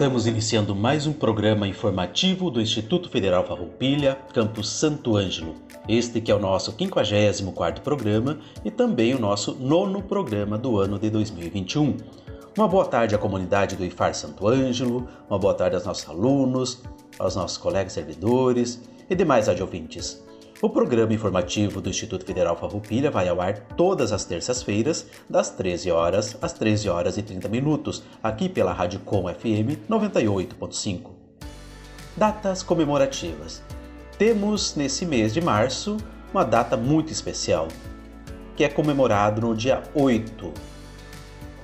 Estamos iniciando mais um programa informativo do Instituto Federal Farroupilha, Campus Santo Ângelo. Este que é o nosso 54º programa e também o nosso nono programa do ano de 2021. Uma boa tarde à comunidade do IFAR Santo Ângelo, uma boa tarde aos nossos alunos, aos nossos colegas servidores e demais adjuvintes. O programa informativo do Instituto Federal Farroupilha vai ao ar todas as terças-feiras, das 13 horas às 13 horas e 30 minutos, aqui pela Rádio Com FM 98.5. Datas comemorativas. Temos nesse mês de março uma data muito especial, que é comemorado no dia 8.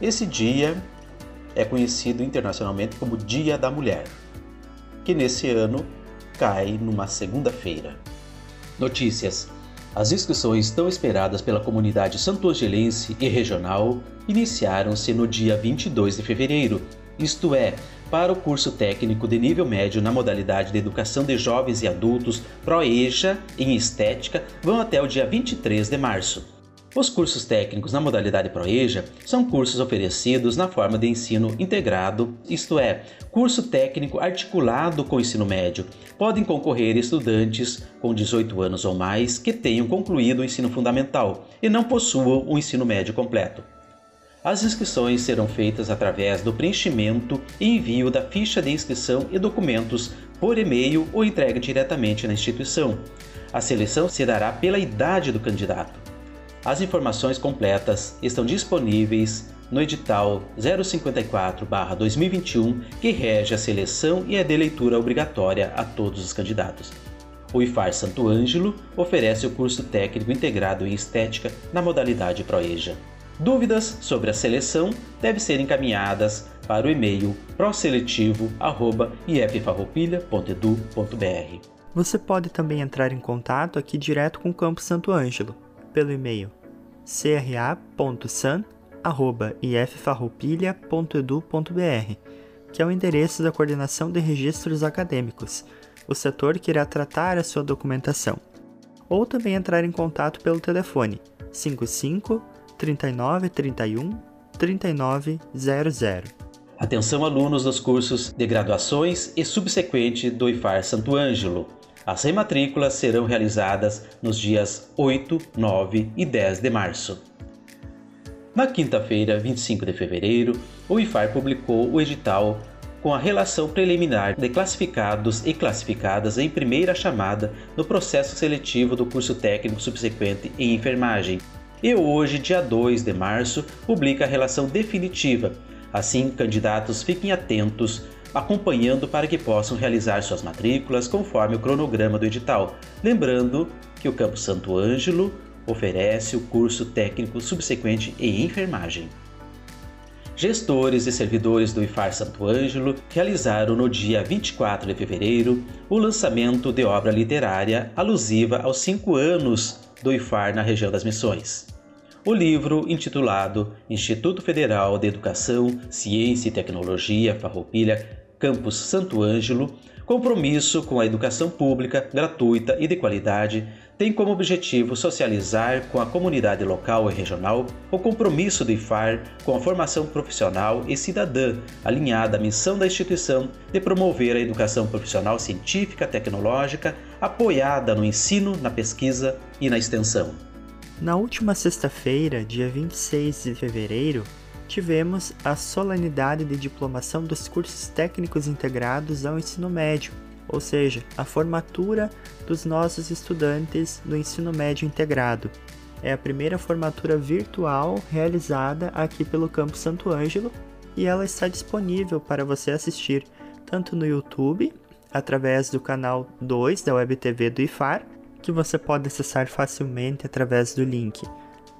Esse dia é conhecido internacionalmente como Dia da Mulher, que nesse ano cai numa segunda-feira. Notícias. As inscrições tão esperadas pela comunidade santoangelense e regional iniciaram-se no dia 22 de fevereiro, isto é, para o curso técnico de nível médio na modalidade de Educação de Jovens e Adultos ProEja em Estética vão até o dia 23 de março. Os cursos técnicos na modalidade ProEja são cursos oferecidos na forma de ensino integrado, isto é, curso técnico articulado com o ensino médio. Podem concorrer estudantes com 18 anos ou mais que tenham concluído o ensino fundamental e não possuam o ensino médio completo. As inscrições serão feitas através do preenchimento e envio da ficha de inscrição e documentos por e-mail ou entrega diretamente na instituição. A seleção se dará pela idade do candidato. As informações completas estão disponíveis no edital 054-2021, que rege a seleção e é de leitura obrigatória a todos os candidatos. O IFAR Santo Ângelo oferece o curso técnico integrado em estética na modalidade ProEja. Dúvidas sobre a seleção devem ser encaminhadas para o e-mail proseletivo.iffarroupilha.edu.br. Você pode também entrar em contato aqui direto com o Campo Santo Ângelo pelo e-mail cra.san.iffarroupilha.edu.br, que é o endereço da Coordenação de Registros Acadêmicos, o setor que irá tratar a sua documentação. Ou também entrar em contato pelo telefone 55 39 31 3900. Atenção alunos dos cursos de graduações e subsequente do IFAR Santo Ângelo. As rematrículas serão realizadas nos dias 8, 9 e 10 de março. Na quinta-feira, 25 de fevereiro, o IFAR publicou o edital com a relação preliminar de classificados e classificadas em primeira chamada no processo seletivo do curso técnico subsequente em enfermagem. E hoje, dia 2 de março, publica a relação definitiva. Assim, candidatos fiquem atentos acompanhando para que possam realizar suas matrículas conforme o cronograma do edital. Lembrando que o Campo Santo Ângelo oferece o curso técnico subsequente em enfermagem. Gestores e servidores do IFAR Santo Ângelo realizaram no dia 24 de fevereiro o lançamento de obra literária alusiva aos cinco anos do IFAR na região das Missões. O livro, intitulado Instituto Federal de Educação, Ciência e Tecnologia Farroupilha Campus Santo Ângelo, compromisso com a educação pública, gratuita e de qualidade, tem como objetivo socializar com a comunidade local e regional o compromisso do IFAR com a formação profissional e cidadã, alinhada à missão da instituição de promover a educação profissional científica tecnológica apoiada no ensino, na pesquisa e na extensão. Na última sexta-feira, dia 26 de fevereiro, tivemos a solenidade de diplomação dos cursos técnicos integrados ao ensino médio, ou seja, a formatura dos nossos estudantes do ensino médio integrado. É a primeira formatura virtual realizada aqui pelo Campo Santo Ângelo e ela está disponível para você assistir tanto no YouTube, através do canal 2 da Web TV do IFAR, que você pode acessar facilmente através do link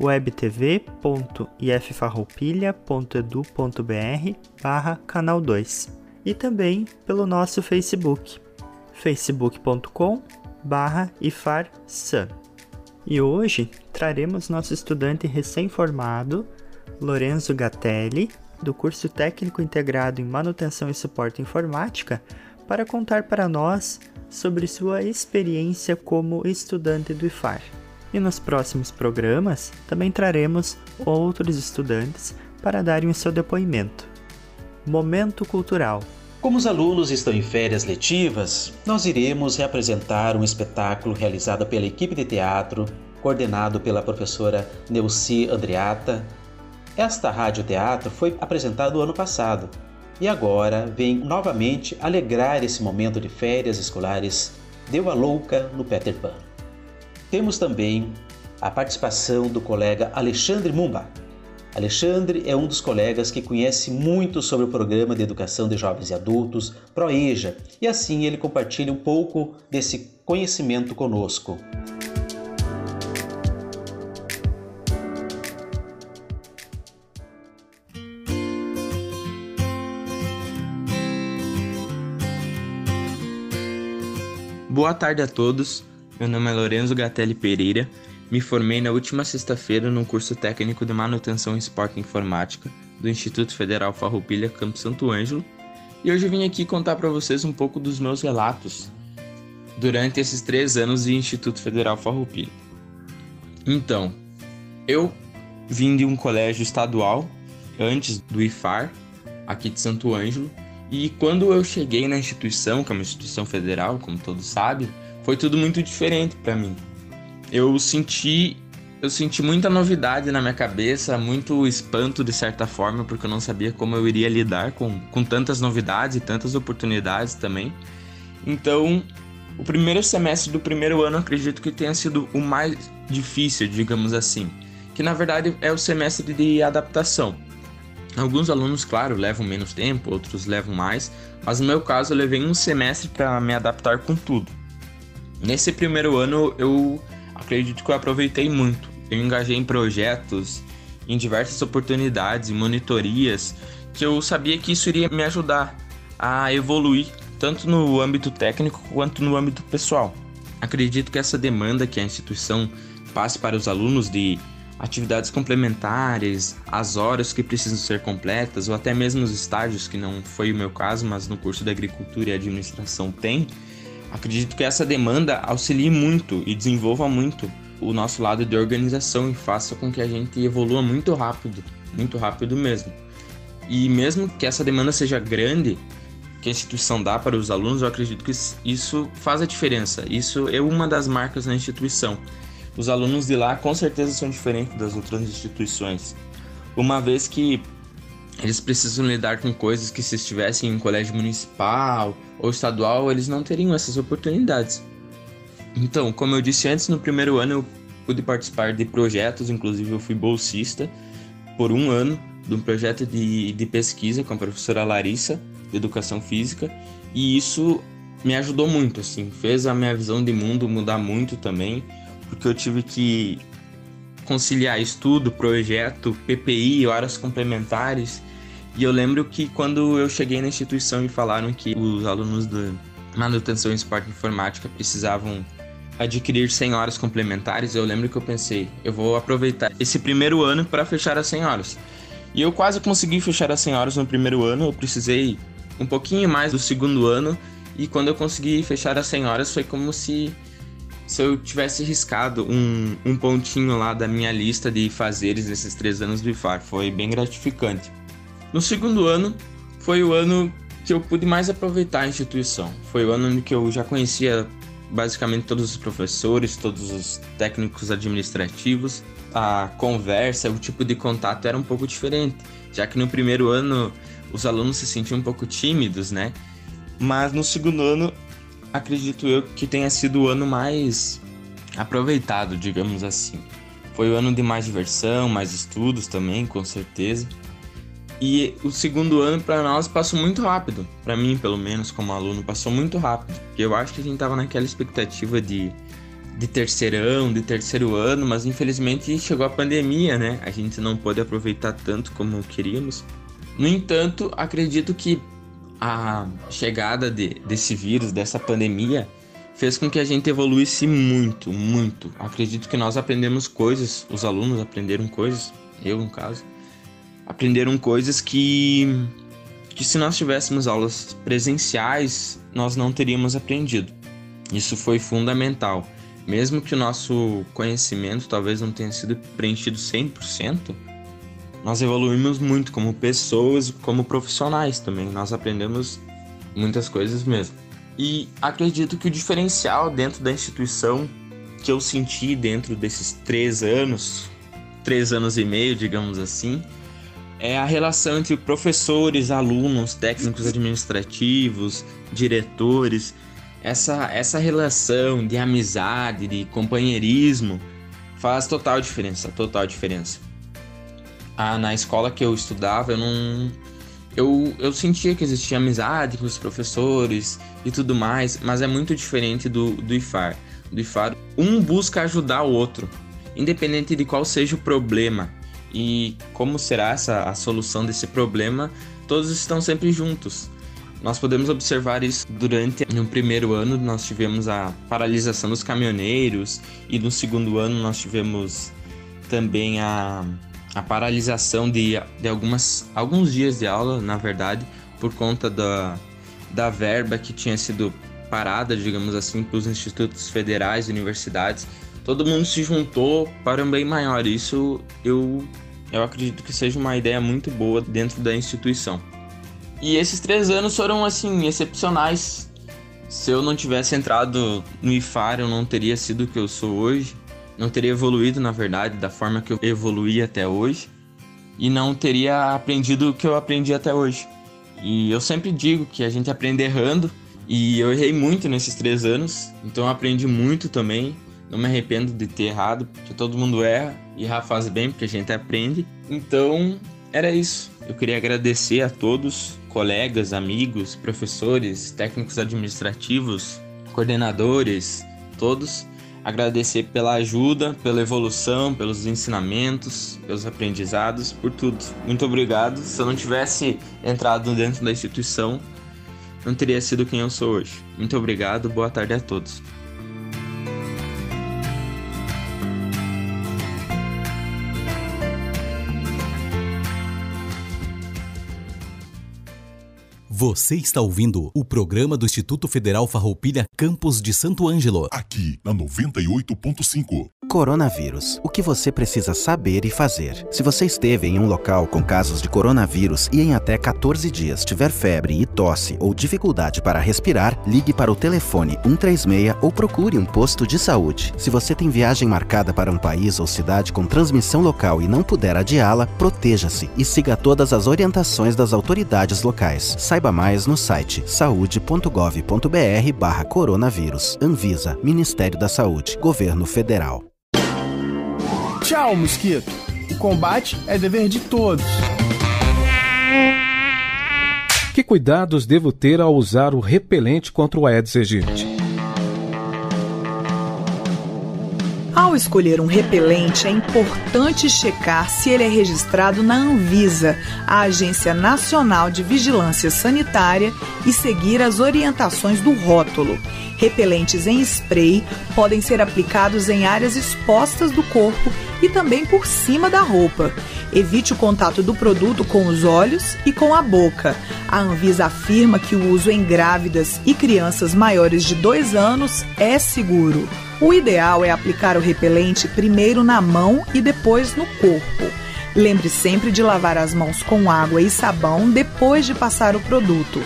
webtv.iffarroupilha.edu.br barra canal 2 e também pelo nosso Facebook, facebook.com barra ifarsan. E hoje traremos nosso estudante recém-formado, Lorenzo Gatelli, do curso técnico integrado em manutenção e suporte informática, para contar para nós sobre sua experiência como estudante do IFAR. E nos próximos programas também traremos outros estudantes para darem o seu depoimento. Momento Cultural como os alunos estão em férias letivas, nós iremos reapresentar um espetáculo realizado pela equipe de teatro, coordenado pela professora Neuci Andreata. Esta radioteatro foi apresentado ano passado e agora vem novamente alegrar esse momento de férias escolares Deu a Louca no Peter Pan. Temos também a participação do colega Alexandre Mumba, Alexandre é um dos colegas que conhece muito sobre o Programa de Educação de Jovens e Adultos, ProEja, e assim ele compartilha um pouco desse conhecimento conosco. Boa tarde a todos. Meu nome é Lorenzo Gatelli Pereira. Me formei na última sexta-feira no curso técnico de manutenção e esporte informática do Instituto Federal Farroupilha, Campo Santo Ângelo, e hoje eu vim aqui contar para vocês um pouco dos meus relatos durante esses três anos de Instituto Federal Farroupilha. Então, eu vim de um colégio estadual antes do IFAR, aqui de Santo Ângelo, e quando eu cheguei na instituição, que é uma instituição federal, como todos sabem, foi tudo muito diferente para mim eu senti eu senti muita novidade na minha cabeça, muito espanto de certa forma, porque eu não sabia como eu iria lidar com, com tantas novidades e tantas oportunidades também. Então, o primeiro semestre do primeiro ano acredito que tenha sido o mais difícil, digamos assim, que na verdade é o semestre de adaptação. Alguns alunos, claro, levam menos tempo, outros levam mais, mas no meu caso eu levei um semestre para me adaptar com tudo. Nesse primeiro ano eu acredito que eu aproveitei muito. Eu engajei em projetos, em diversas oportunidades, em monitorias, que eu sabia que isso iria me ajudar a evoluir, tanto no âmbito técnico quanto no âmbito pessoal. Acredito que essa demanda que a instituição passe para os alunos de atividades complementares, as horas que precisam ser completas, ou até mesmo os estágios, que não foi o meu caso, mas no curso de Agricultura e Administração tem, Acredito que essa demanda auxilie muito e desenvolva muito o nosso lado de organização e faça com que a gente evolua muito rápido, muito rápido mesmo. E mesmo que essa demanda seja grande, que a instituição dá para os alunos, eu acredito que isso faz a diferença. Isso é uma das marcas da instituição. Os alunos de lá com certeza são diferentes das outras instituições, uma vez que eles precisam lidar com coisas que se estivessem em um colégio municipal ou estadual, eles não teriam essas oportunidades. Então, como eu disse antes, no primeiro ano eu pude participar de projetos, inclusive eu fui bolsista por um ano de um projeto de, de pesquisa com a professora Larissa, de Educação Física, e isso me ajudou muito, assim, fez a minha visão de mundo mudar muito também, porque eu tive que conciliar estudo, projeto, PPI, horas complementares, e eu lembro que quando eu cheguei na instituição e falaram que os alunos de manutenção em esporte e informática precisavam adquirir 100 horas complementares, eu lembro que eu pensei, eu vou aproveitar esse primeiro ano para fechar as 100 horas. E eu quase consegui fechar as 100 horas no primeiro ano, eu precisei um pouquinho mais do segundo ano, e quando eu consegui fechar as 100 horas foi como se, se eu tivesse riscado um, um pontinho lá da minha lista de fazeres nesses três anos do IFAR. Foi bem gratificante. No segundo ano, foi o ano que eu pude mais aproveitar a instituição. Foi o ano em que eu já conhecia basicamente todos os professores, todos os técnicos administrativos. A conversa, o tipo de contato era um pouco diferente, já que no primeiro ano os alunos se sentiam um pouco tímidos, né? Mas no segundo ano, acredito eu que tenha sido o ano mais aproveitado, digamos assim. Foi o ano de mais diversão, mais estudos também, com certeza. E o segundo ano para nós passou muito rápido, para mim pelo menos como aluno, passou muito rápido. Eu acho que a gente tava naquela expectativa de de terceirão, de terceiro ano, mas infelizmente chegou a pandemia, né? A gente não pôde aproveitar tanto como queríamos. No entanto, acredito que a chegada de, desse vírus, dessa pandemia, fez com que a gente evoluísse muito, muito. Acredito que nós aprendemos coisas, os alunos aprenderam coisas, eu no caso, aprenderam coisas que, que se nós tivéssemos aulas presenciais, nós não teríamos aprendido. Isso foi fundamental. Mesmo que o nosso conhecimento talvez não tenha sido preenchido 100%, nós evoluímos muito como pessoas, como profissionais também. Nós aprendemos muitas coisas mesmo. E acredito que o diferencial dentro da instituição que eu senti dentro desses três anos, três anos e meio, digamos assim, é a relação entre professores, alunos, técnicos administrativos, diretores. Essa, essa relação de amizade, de companheirismo, faz total diferença, total diferença. Ah, na escola que eu estudava, eu não. Eu, eu sentia que existia amizade com os professores e tudo mais, mas é muito diferente do, do IFAR. Do IFAR, um busca ajudar o outro, independente de qual seja o problema e como será essa a solução desse problema, todos estão sempre juntos. Nós podemos observar isso durante no primeiro ano nós tivemos a paralisação dos caminhoneiros e no segundo ano nós tivemos também a a paralisação de, de algumas, alguns dias de aula, na verdade, por conta da, da verba que tinha sido parada, digamos assim, para os institutos federais, universidades. Todo mundo se juntou para um bem maior. Isso eu, eu acredito que seja uma ideia muito boa dentro da instituição. E esses três anos foram, assim, excepcionais. Se eu não tivesse entrado no IFAR, eu não teria sido o que eu sou hoje não teria evoluído, na verdade, da forma que eu evoluí até hoje e não teria aprendido o que eu aprendi até hoje. E eu sempre digo que a gente aprende errando e eu errei muito nesses três anos, então eu aprendi muito também. Não me arrependo de ter errado, porque todo mundo erra e errar faz bem, porque a gente aprende. Então, era isso. Eu queria agradecer a todos, colegas, amigos, professores, técnicos administrativos, coordenadores, todos agradecer pela ajuda, pela evolução, pelos ensinamentos, pelos aprendizados, por tudo. Muito obrigado. Se eu não tivesse entrado dentro da instituição, não teria sido quem eu sou hoje. Muito obrigado, boa tarde a todos. Você está ouvindo o programa do Instituto Federal Farroupilha Campos de Santo Ângelo. Aqui na 98.5. Coronavírus. O que você precisa saber e fazer? Se você esteve em um local com casos de coronavírus e em até 14 dias tiver febre e tosse ou dificuldade para respirar, ligue para o telefone 136 ou procure um posto de saúde. Se você tem viagem marcada para um país ou cidade com transmissão local e não puder adiá-la, proteja-se e siga todas as orientações das autoridades locais. Saiba mais no site saude.gov.br/barra coronavírus. Anvisa, Ministério da Saúde, Governo Federal. Tchau, mosquito. O combate é dever de todos. Que cuidados devo ter ao usar o repelente contra o Aedes aegypti? Ao escolher um repelente, é importante checar se ele é registrado na Anvisa, a Agência Nacional de Vigilância Sanitária, e seguir as orientações do rótulo. Repelentes em spray podem ser aplicados em áreas expostas do corpo e também por cima da roupa. Evite o contato do produto com os olhos e com a boca. A Anvisa afirma que o uso em grávidas e crianças maiores de 2 anos é seguro. O ideal é aplicar o repelente primeiro na mão e depois no corpo. Lembre sempre de lavar as mãos com água e sabão depois de passar o produto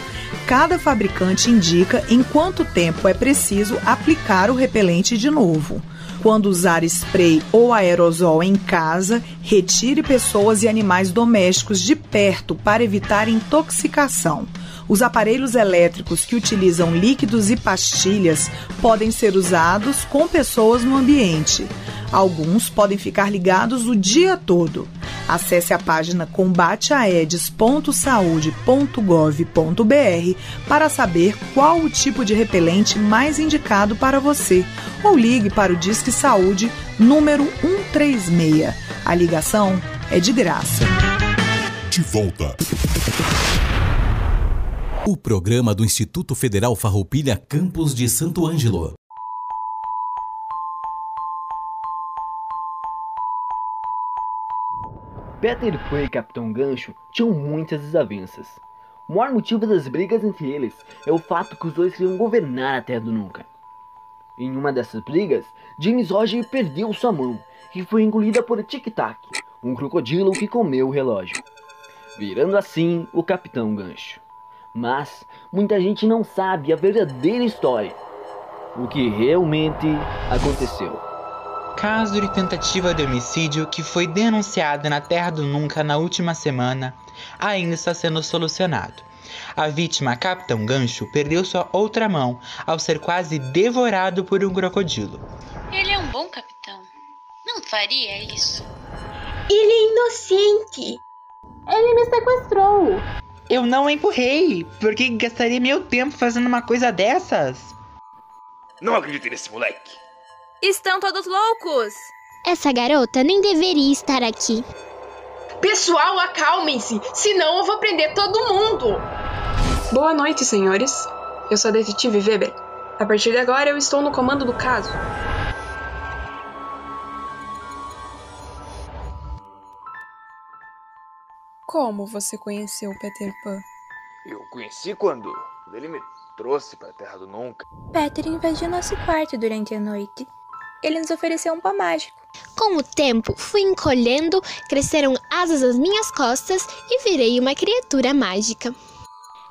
cada fabricante indica em quanto tempo é preciso aplicar o repelente de novo. Quando usar spray ou aerosol em casa, retire pessoas e animais domésticos de perto para evitar intoxicação. Os aparelhos elétricos que utilizam líquidos e pastilhas podem ser usados com pessoas no ambiente. Alguns podem ficar ligados o dia todo. Acesse a página combateaedes.saude.gov.br para saber qual o tipo de repelente mais indicado para você ou ligue para o Disque Saúde número 136. A ligação é de graça. De volta. O programa do Instituto Federal Farroupilha Campus de Santo Ângelo. Peter Pan e Capitão Gancho tinham muitas desavenças. O maior motivo das brigas entre eles é o fato que os dois queriam governar a Terra do Nunca. Em uma dessas brigas, James Roger perdeu sua mão e foi engolida por Tic Tac, um crocodilo que comeu o relógio, virando assim o Capitão Gancho. Mas muita gente não sabe a verdadeira história, o que realmente aconteceu. Caso de tentativa de homicídio que foi denunciado na Terra do Nunca na última semana ainda está sendo solucionado. A vítima, Capitão Gancho, perdeu sua outra mão ao ser quase devorado por um crocodilo. Ele é um bom capitão. Não faria isso. Ele é inocente. Ele me sequestrou. Eu não empurrei. Por que gastaria meu tempo fazendo uma coisa dessas? Não acredito nesse moleque. Estão todos loucos! Essa garota nem deveria estar aqui. Pessoal, acalmem-se, senão eu vou prender todo mundo! Boa noite, senhores. Eu sou a detetive Weber. A partir de agora eu estou no comando do caso. Como você conheceu Peter Pan? Eu conheci quando ele me trouxe para a Terra do Nunca. Peter invadiu nosso quarto durante a noite ele nos ofereceu um pó mágico. Com o tempo, fui encolhendo, cresceram asas às minhas costas e virei uma criatura mágica.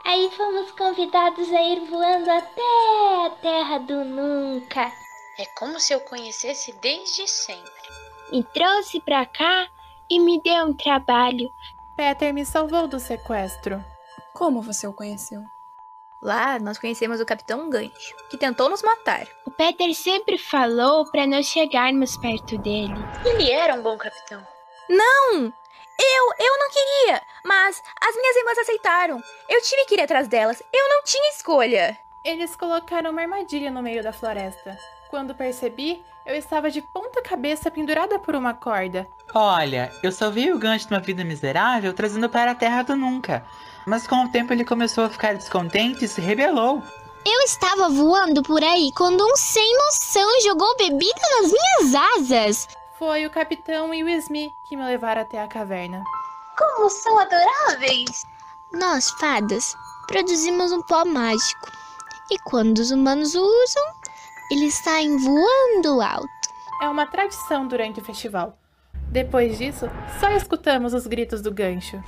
Aí fomos convidados a ir voando até a Terra do Nunca. É como se eu conhecesse desde sempre. Me trouxe pra cá e me deu um trabalho. Peter me salvou do sequestro. Como você o conheceu? Lá nós conhecemos o Capitão Gancho, que tentou nos matar. O Peter sempre falou para não chegarmos perto dele. Ele era um bom capitão. Não! Eu, eu não queria, mas as minhas irmãs aceitaram. Eu tive que ir atrás delas. Eu não tinha escolha. Eles colocaram uma armadilha no meio da floresta. Quando percebi, eu estava de ponta cabeça pendurada por uma corda. Olha, eu salvei o gancho de uma vida miserável trazendo para a terra do nunca. Mas com o tempo ele começou a ficar descontente e se rebelou. Eu estava voando por aí quando um sem noção jogou bebida nas minhas asas. Foi o capitão e o Smee que me levaram até a caverna. Como são adoráveis! Nós, fadas, produzimos um pó mágico. E quando os humanos usam, eles saem voando alto. É uma tradição durante o festival. Depois disso, só escutamos os gritos do gancho.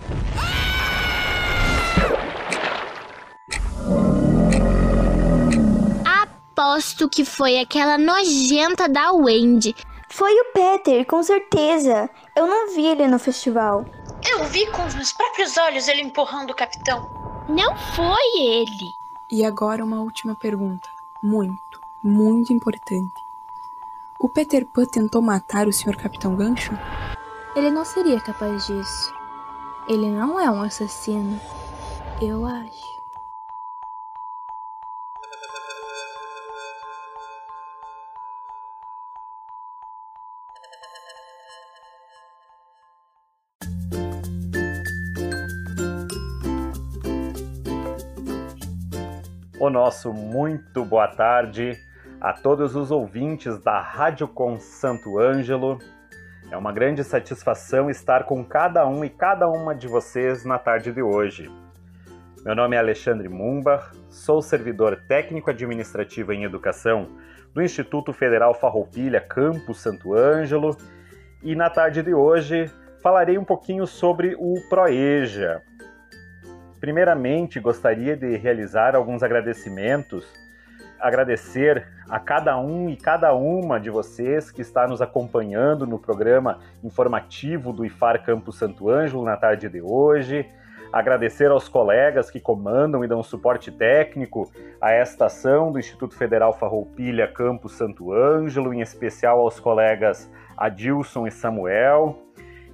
Aposto que foi aquela nojenta da Wendy. Foi o Peter, com certeza. Eu não vi ele no festival. Eu vi com os meus próprios olhos ele empurrando o capitão. Não foi ele. E agora uma última pergunta. Muito, muito importante. O Peter Pan tentou matar o Sr. Capitão Gancho? Ele não seria capaz disso. Ele não é um assassino. Eu acho. O nosso muito boa tarde a todos os ouvintes da Rádio Com Santo Ângelo. É uma grande satisfação estar com cada um e cada uma de vocês na tarde de hoje. Meu nome é Alexandre Mumbar, sou servidor técnico administrativo em educação do Instituto Federal Farroupilha, Campus Santo Ângelo, e na tarde de hoje falarei um pouquinho sobre o Proeja, Primeiramente, gostaria de realizar alguns agradecimentos, agradecer a cada um e cada uma de vocês que está nos acompanhando no programa informativo do IFAR Campo Santo Ângelo na tarde de hoje. Agradecer aos colegas que comandam e dão suporte técnico a esta ação do Instituto Federal Farroupilha Campo Santo Ângelo, em especial aos colegas Adilson e Samuel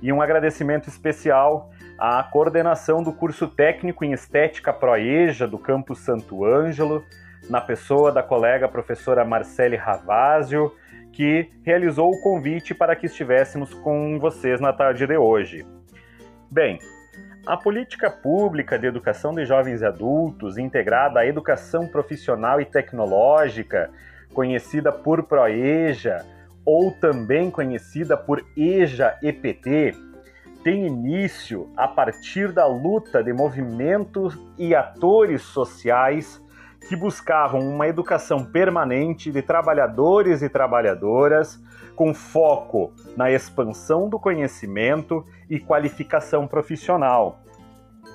E um agradecimento especial à coordenação do curso técnico em Estética Proeja do campus Santo Ângelo, na pessoa da colega professora Marcele Ravazio, que realizou o convite para que estivéssemos com vocês na tarde de hoje. Bem, a política pública de educação de jovens e adultos, integrada à educação profissional e tecnológica, conhecida por ProEja, ou também conhecida por EJA-EPT, tem início a partir da luta de movimentos e atores sociais que buscavam uma educação permanente de trabalhadores e trabalhadoras com foco na expansão do conhecimento e qualificação profissional.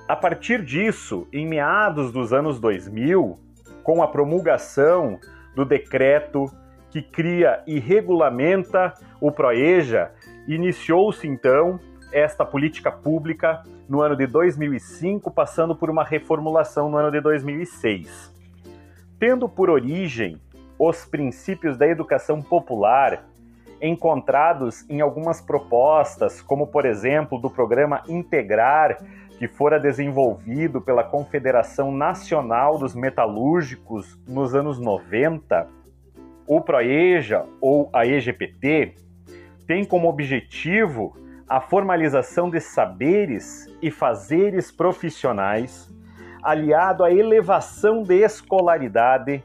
A partir disso, em meados dos anos 2000, com a promulgação do decreto que cria e regulamenta o PROEJA, iniciou-se então esta política pública no ano de 2005, passando por uma reformulação no ano de 2006 tendo por origem os princípios da educação popular encontrados em algumas propostas, como por exemplo do programa Integrar, que fora desenvolvido pela Confederação Nacional dos Metalúrgicos nos anos 90, o PROEJA ou a EGPT tem como objetivo a formalização de saberes e fazeres profissionais aliado à elevação de escolaridade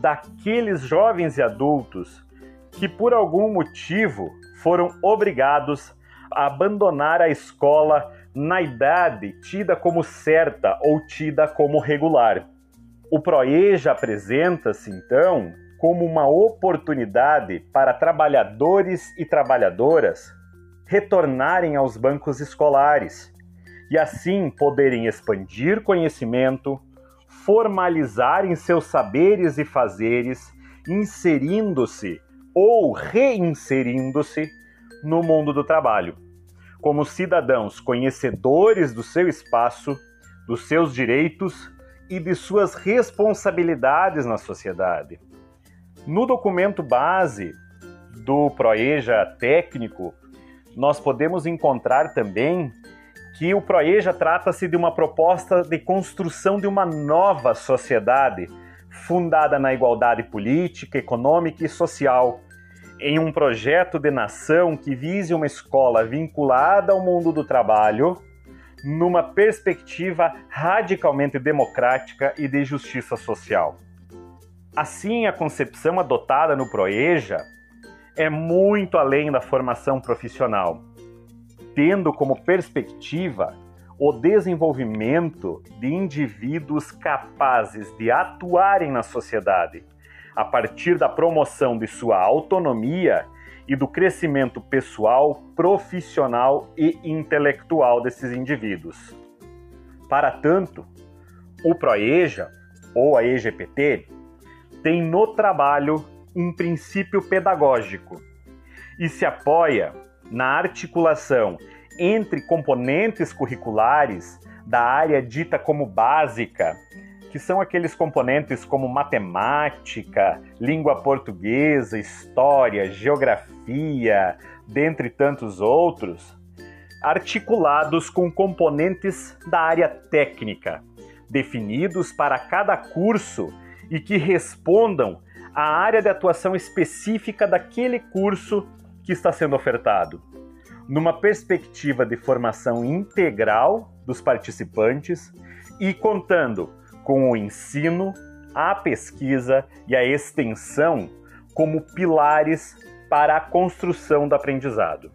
daqueles jovens e adultos que, por algum motivo, foram obrigados a abandonar a escola na idade tida como certa ou tida como regular. O PROEJA apresenta-se, então, como uma oportunidade para trabalhadores e trabalhadoras retornarem aos bancos escolares e assim poderem expandir conhecimento, formalizarem seus saberes e fazeres, inserindo-se ou reinserindo-se no mundo do trabalho, como cidadãos conhecedores do seu espaço, dos seus direitos e de suas responsabilidades na sociedade. No documento base do Proeja técnico, nós podemos encontrar também que o Proeja trata-se de uma proposta de construção de uma nova sociedade fundada na igualdade política, econômica e social, em um projeto de nação que vise uma escola vinculada ao mundo do trabalho, numa perspectiva radicalmente democrática e de justiça social. Assim, a concepção adotada no Proeja é muito além da formação profissional tendo como perspectiva o desenvolvimento de indivíduos capazes de atuarem na sociedade, a partir da promoção de sua autonomia e do crescimento pessoal, profissional e intelectual desses indivíduos. Para tanto, o PROEJA, ou a EGPT, tem no trabalho um princípio pedagógico e se apoia na articulação entre componentes curriculares da área dita como básica, que são aqueles componentes como matemática, língua portuguesa, história, geografia, dentre tantos outros, articulados com componentes da área técnica, definidos para cada curso e que respondam à área de atuação específica daquele curso que está sendo ofertado, numa perspectiva de formação integral dos participantes e contando com o ensino, a pesquisa e a extensão como pilares para a construção do aprendizado.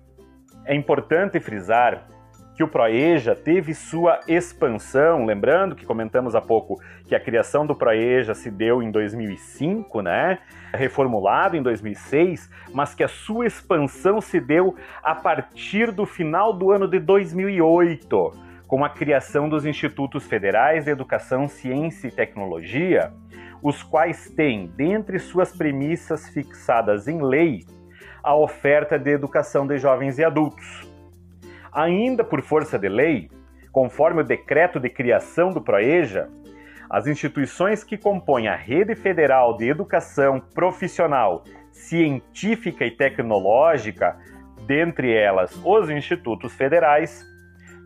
É importante frisar que o Proeja teve sua expansão, lembrando que comentamos há pouco que a criação do Proeja se deu em 2005, né? Reformulado em 2006, mas que a sua expansão se deu a partir do final do ano de 2008, com a criação dos Institutos Federais de Educação, Ciência e Tecnologia, os quais têm, dentre suas premissas fixadas em lei, a oferta de educação de jovens e adultos Ainda por força de lei, conforme o decreto de criação do PROEJA, as instituições que compõem a Rede Federal de Educação Profissional, Científica e Tecnológica dentre elas os institutos federais,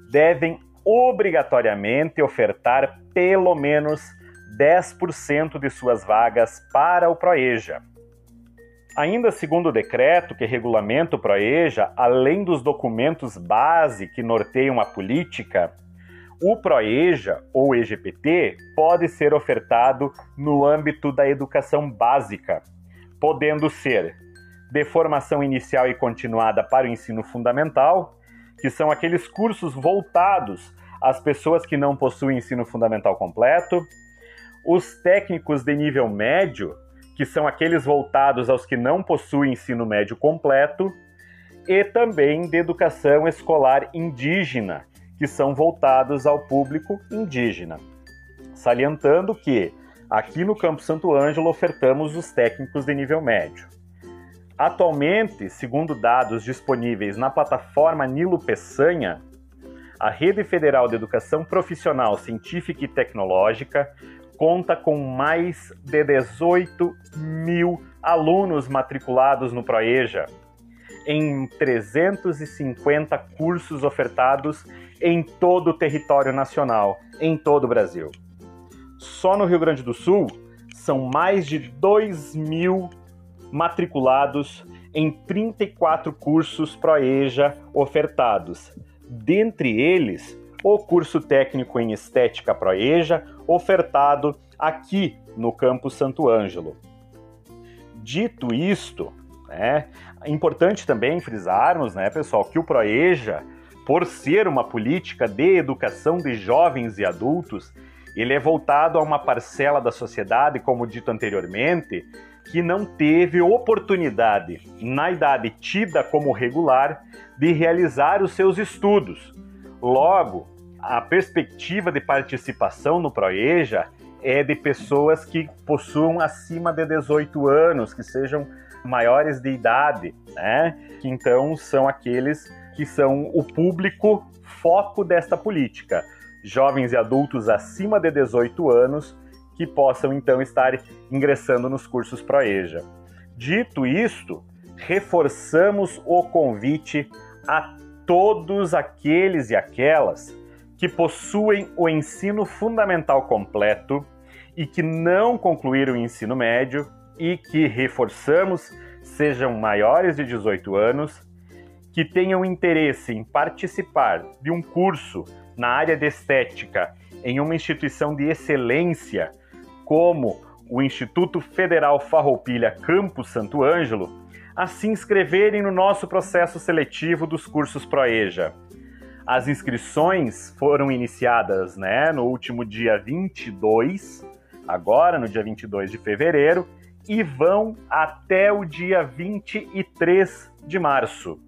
devem obrigatoriamente ofertar pelo menos 10% de suas vagas para o Proeja. Ainda segundo o decreto que regulamenta o Proeja, além dos documentos base que norteiam a política, o Proeja ou EGPT pode ser ofertado no âmbito da educação básica, podendo ser de formação inicial e continuada para o ensino fundamental, que são aqueles cursos voltados às pessoas que não possuem ensino fundamental completo, os técnicos de nível médio, que são aqueles voltados aos que não possuem ensino médio completo, e também de educação escolar indígena, que são voltados ao público indígena. Salientando que aqui no Campo Santo Ângelo ofertamos os técnicos de nível médio. Atualmente, segundo dados disponíveis na plataforma Nilo Peçanha, a Rede Federal de Educação Profissional Científica e Tecnológica conta com mais de 18 mil alunos matriculados no Proeja, em 350 cursos ofertados em todo o território nacional, em todo o Brasil. Só no Rio Grande do Sul, são mais de 2 mil matriculados em 34 cursos Proeja ofertados. Dentre eles, o curso técnico em estética Proeja, ofertado aqui no campus Santo Ângelo. Dito isto, né, é importante também frisarmos, né, pessoal, que o Proeja, por ser uma política de educação de jovens e adultos, ele é voltado a uma parcela da sociedade, como dito anteriormente, que não teve oportunidade, na idade tida como regular, de realizar os seus estudos. Logo, a perspectiva de participação no Proeja é de pessoas que possuam acima de 18 anos, que sejam maiores de idade, né? Que então são aqueles que são o público foco desta política. Jovens e adultos acima de 18 anos que possam então estar ingressando nos cursos Proeja. Dito isto, reforçamos o convite a todos aqueles e aquelas que possuem o ensino fundamental completo e que não concluíram o ensino médio e que, reforçamos, sejam maiores de 18 anos, que tenham interesse em participar de um curso na área de estética em uma instituição de excelência, como o Instituto Federal Farroupilha Campus Santo Ângelo, a se inscreverem no nosso processo seletivo dos cursos Proeja. As inscrições foram iniciadas né, no último dia 22, agora no dia 22 de fevereiro, e vão até o dia 23 de março.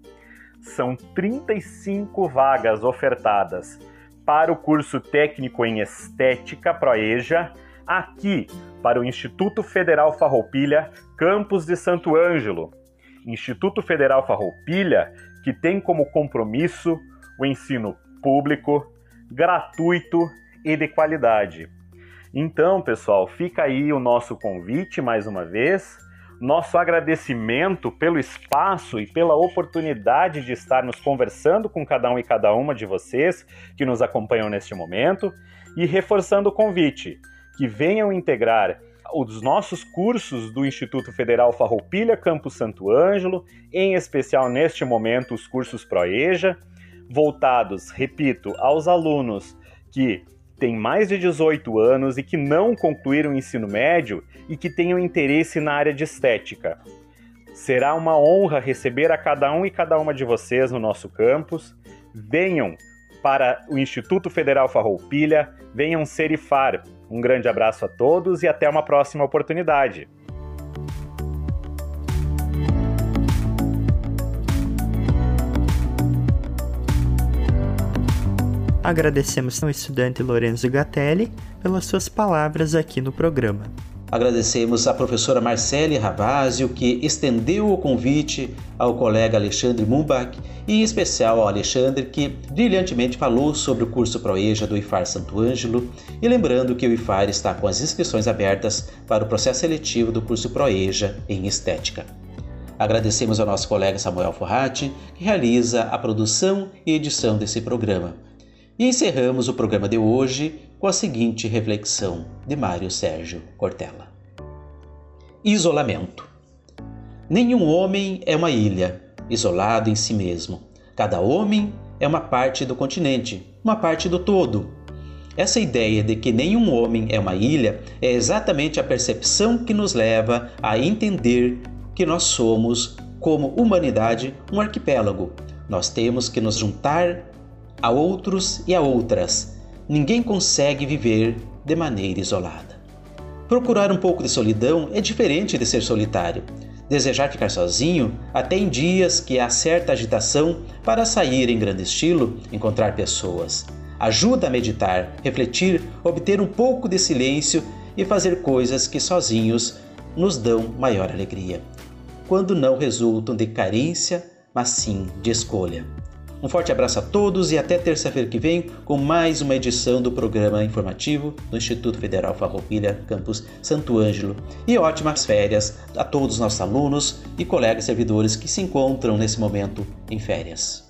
São 35 vagas ofertadas para o curso técnico em Estética Proeja, aqui para o Instituto Federal Farroupilha, campus de Santo Ângelo. Instituto Federal Farroupilha, que tem como compromisso o ensino público, gratuito e de qualidade. Então, pessoal, fica aí o nosso convite mais uma vez, nosso agradecimento pelo espaço e pela oportunidade de estarmos conversando com cada um e cada uma de vocês que nos acompanham neste momento e reforçando o convite que venham integrar os nossos cursos do Instituto Federal Farroupilha Campus Santo Ângelo, em especial neste momento os cursos Proeja voltados, repito, aos alunos que têm mais de 18 anos e que não concluíram o ensino médio e que tenham interesse na área de estética. Será uma honra receber a cada um e cada uma de vocês no nosso campus. Venham para o Instituto Federal Farroupilha, venham ser IFAR. Um grande abraço a todos e até uma próxima oportunidade. Agradecemos ao estudante Lorenzo Gatelli pelas suas palavras aqui no programa. Agradecemos à professora Marcele Ravazio, que estendeu o convite ao colega Alexandre Mumbach e em especial ao Alexandre, que brilhantemente falou sobre o curso Proeja do IFAR Santo Ângelo. E lembrando que o IFAR está com as inscrições abertas para o processo seletivo do curso Proeja em Estética. Agradecemos ao nosso colega Samuel Forratti, que realiza a produção e edição desse programa. E encerramos o programa de hoje com a seguinte reflexão de Mário Sérgio Cortella: Isolamento. Nenhum homem é uma ilha, isolado em si mesmo. Cada homem é uma parte do continente, uma parte do todo. Essa ideia de que nenhum homem é uma ilha é exatamente a percepção que nos leva a entender que nós somos, como humanidade, um arquipélago. Nós temos que nos juntar a outros e a outras. Ninguém consegue viver de maneira isolada. Procurar um pouco de solidão é diferente de ser solitário. Desejar ficar sozinho, até em dias que há certa agitação para sair em grande estilo, encontrar pessoas. Ajuda a meditar, refletir, obter um pouco de silêncio e fazer coisas que sozinhos nos dão maior alegria. Quando não resultam de carência, mas sim de escolha. Um forte abraço a todos e até terça-feira que vem com mais uma edição do programa informativo do Instituto Federal Farroupilha, campus Santo Ângelo. E ótimas férias a todos os nossos alunos e colegas servidores que se encontram nesse momento em férias.